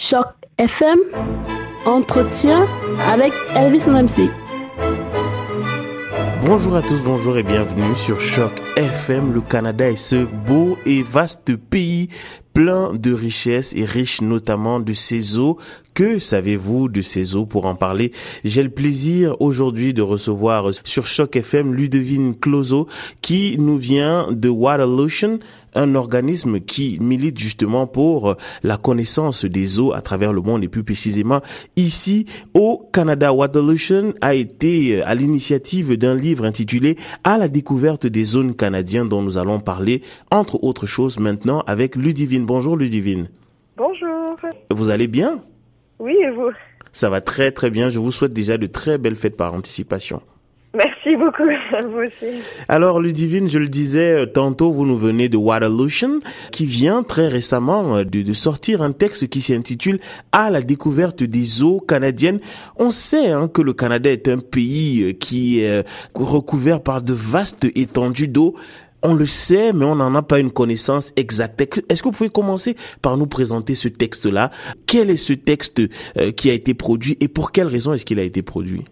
Choc FM, entretien avec Elvis MC. Bonjour à tous, bonjour et bienvenue sur Choc FM. Le Canada est ce beau et vaste pays plein de richesses et riche notamment de ses eaux. Que savez-vous de ces eaux Pour en parler, j'ai le plaisir aujourd'hui de recevoir sur Choc FM Ludovine Clozo qui nous vient de Waterlotion, un organisme qui milite justement pour la connaissance des eaux à travers le monde et plus précisément ici au Canada. Waterlotion a été à l'initiative d'un livre intitulé À la découverte des zones canadiennes dont nous allons parler entre autres choses maintenant avec Ludivine. Bonjour Ludivine. Bonjour. Vous allez bien? Oui, et vous? Ça va très très bien. Je vous souhaite déjà de très belles fêtes par anticipation. Merci beaucoup, vous aussi. Alors Ludivine, je le disais euh, tantôt, vous nous venez de Waterlotion, qui vient très récemment euh, de, de sortir un texte qui s'intitule À la découverte des eaux canadiennes. On sait hein, que le Canada est un pays euh, qui est recouvert par de vastes étendues d'eau. On le sait, mais on n'en a pas une connaissance exacte. Est-ce que vous pouvez commencer par nous présenter ce texte-là? Quel est ce texte qui a été produit et pour quelle raison est-ce qu'il a été produit?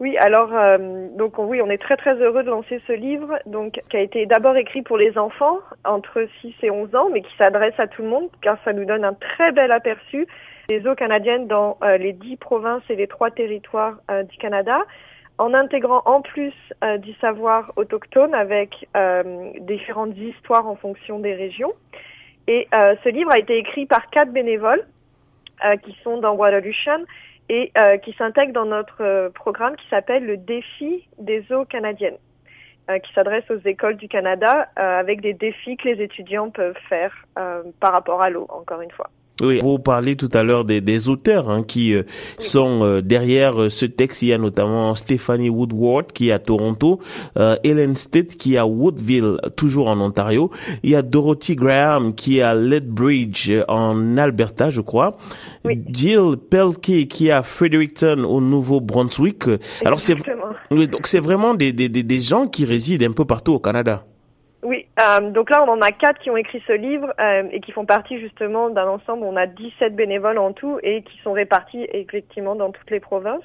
Oui, alors euh, donc oui, on est très très heureux de lancer ce livre, donc qui a été d'abord écrit pour les enfants entre 6 et 11 ans, mais qui s'adresse à tout le monde, car ça nous donne un très bel aperçu des eaux canadiennes dans euh, les 10 provinces et les trois territoires euh, du Canada, en intégrant en plus du savoir autochtone avec différentes histoires en fonction des régions. Et ce livre a été écrit par quatre bénévoles qui sont dans Waterloo et euh, qui s'intègre dans notre euh, programme qui s'appelle le défi des eaux canadiennes, euh, qui s'adresse aux écoles du Canada avec des défis que les étudiants peuvent faire par rapport à l'eau, encore une fois. Oui, vous parlez tout à l'heure des, des, auteurs hein, qui euh, sont euh, derrière euh, ce texte. Il y a notamment Stephanie Woodward qui est à Toronto, Ellen Stitt qui est à Woodville, toujours en Ontario. Il y a Dorothy Graham qui est à Lethbridge en Alberta, je crois. Jill Pelkey qui est à Fredericton au Nouveau-Brunswick. Alors c'est donc c'est vraiment des, des, des gens qui résident un peu partout au Canada. Euh, donc là on en a quatre qui ont écrit ce livre euh, et qui font partie justement d'un ensemble. On a 17 bénévoles en tout et qui sont répartis effectivement dans toutes les provinces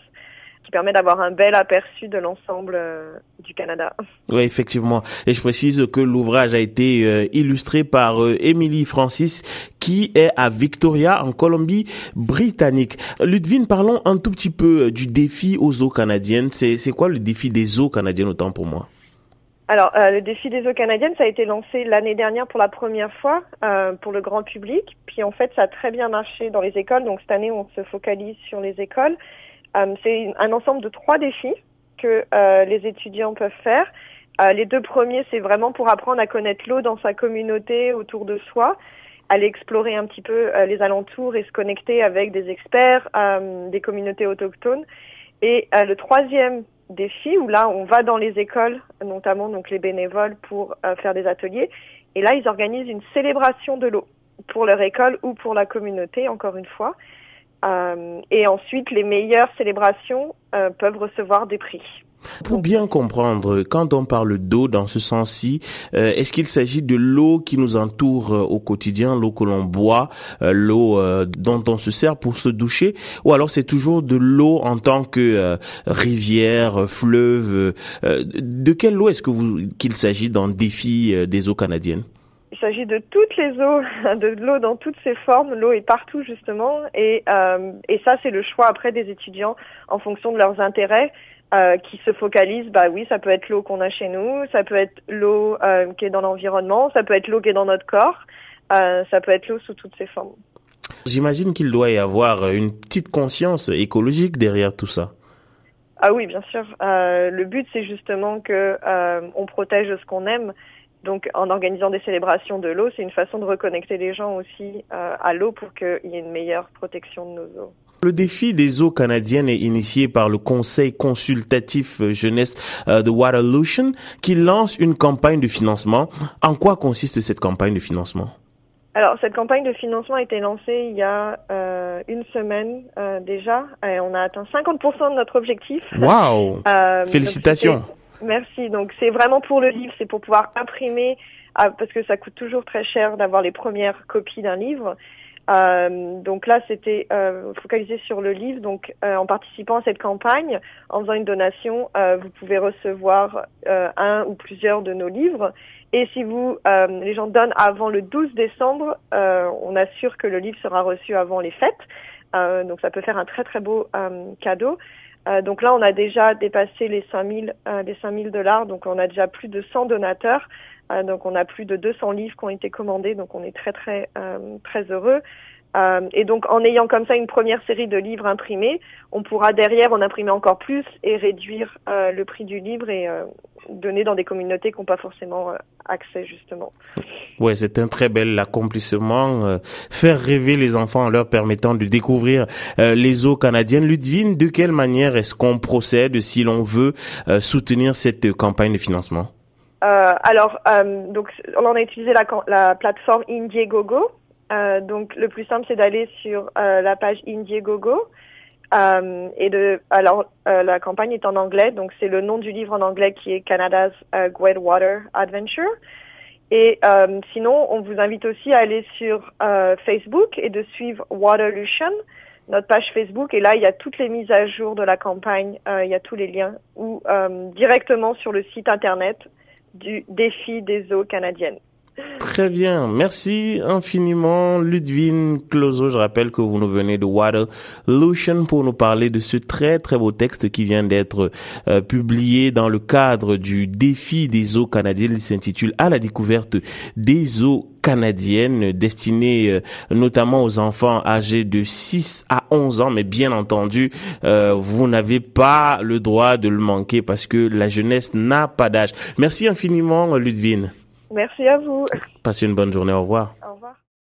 qui permet d'avoir un bel aperçu de l'ensemble euh, du Canada. Oui, effectivement. Et je précise que l'ouvrage a été illustré par Emily Francis, qui est à Victoria, en Colombie-Britannique. Ludwine, parlons un tout petit peu du défi aux eaux canadiennes. C'est quoi le défi des eaux canadiennes autant pour moi? Alors, euh, le défi des eaux canadiennes, ça a été lancé l'année dernière pour la première fois euh, pour le grand public. Puis en fait, ça a très bien marché dans les écoles. Donc cette année, on se focalise sur les écoles. Euh, c'est un ensemble de trois défis que euh, les étudiants peuvent faire. Euh, les deux premiers, c'est vraiment pour apprendre à connaître l'eau dans sa communauté, autour de soi, aller explorer un petit peu les alentours et se connecter avec des experts, des communautés autochtones. Et le troisième défi où là on va dans les écoles, notamment donc les bénévoles pour euh, faire des ateliers. Et là ils organisent une célébration de l'eau pour leur école ou pour la communauté, encore une fois. Euh, et ensuite les meilleures célébrations euh, peuvent recevoir des prix. Pour bien comprendre, quand on parle d'eau dans ce sens-ci, euh, est-ce qu'il s'agit de l'eau qui nous entoure au quotidien, l'eau que l'on boit, l'eau dont on se sert pour se doucher, ou alors c'est toujours de l'eau en tant que rivière, fleuve De quelle eau est-ce que qu'il s'agit dans le défi des eaux canadiennes? Il s'agit de toutes les eaux, de l'eau dans toutes ses formes. L'eau est partout justement, et, et ça c'est le choix après des étudiants en fonction de leurs intérêts. Euh, qui se focalise, bah oui, ça peut être l'eau qu'on a chez nous, ça peut être l'eau euh, qui est dans l'environnement, ça peut être l'eau qui est dans notre corps, euh, ça peut être l'eau sous toutes ses formes. J'imagine qu'il doit y avoir une petite conscience écologique derrière tout ça. Ah oui, bien sûr. le but, c'est justement que on protège ce qu'on aime. Donc, en organisant des célébrations de l'eau, c'est une façon de reconnecter les gens aussi à l'eau pour qu'il y ait une meilleure protection de nos eaux. Le défi des eaux canadiennes est initié par le Conseil consultatif euh, jeunesse euh, de Waterlotion qui lance une campagne de financement. En quoi consiste cette campagne de financement? Alors, cette campagne de financement a été lancée il y a euh, une semaine déjà. Et on a atteint 50% de notre objectif. Waouh Félicitations Merci. Donc, c'est vraiment pour le livre, c'est pour pouvoir imprimer, parce que ça coûte toujours très cher d'avoir les premières copies d'un livre. Euh, donc là, c'était euh, focalisé sur le livre. Donc, euh, en participant à cette campagne, en faisant une donation, euh, vous pouvez recevoir euh, un ou plusieurs de nos livres. Et si vous, les gens donnent avant le 12 décembre, on assure que le livre sera reçu avant les fêtes. donc, ça peut faire un très très beau cadeau. Donc là, on a déjà dépassé les 5000 les 5000 dollars. Donc, on a déjà plus de 100 donateurs. Euh, donc on a plus de 200 livres qui ont été commandés, donc on est très très euh, très heureux. Euh, et donc en ayant comme ça une première série de livres imprimés, on pourra derrière en imprimer encore plus et réduire le prix du livre et donner dans des communautés qui n'ont pas forcément accès justement. Ouais, c'est un très bel accomplissement. faire rêver les enfants en leur permettant de découvrir les eaux canadiennes. Ludwine, de quelle manière est-ce qu'on procède si l'on veut soutenir cette campagne de financement? Euh, alors, euh, donc, on a utilisé la, la plateforme Indiegogo. Euh, donc, le plus simple, c'est d'aller sur euh, la page Indiegogo. Euh, et de, alors, euh, la campagne est en anglais, donc c'est le nom du livre en anglais qui est Canada's Great Water Adventure. Et sinon, on vous invite aussi à aller sur Facebook et de suivre Waterlution, notre page Facebook. Et là, il y a toutes les mises à jour de la campagne, il y a tous les liens, ou directement sur le site internet du défi des eaux canadiennes. Très bien. Merci infiniment, Ludwine Clozo. Je rappelle que vous nous venez de Waterlution pour nous parler de ce très très beau texte qui vient d'être euh, publié dans le cadre du défi des eaux canadiennes. Il s'intitule À la découverte des eaux canadiennes destiné euh, notamment aux enfants âgés de 6 à 11 ans. Mais bien entendu, euh, vous n'avez pas le droit de le manquer parce que la jeunesse n'a pas d'âge. Merci infiniment, Ludwine. Merci à vous. Passez une bonne journée. Au revoir. Au revoir.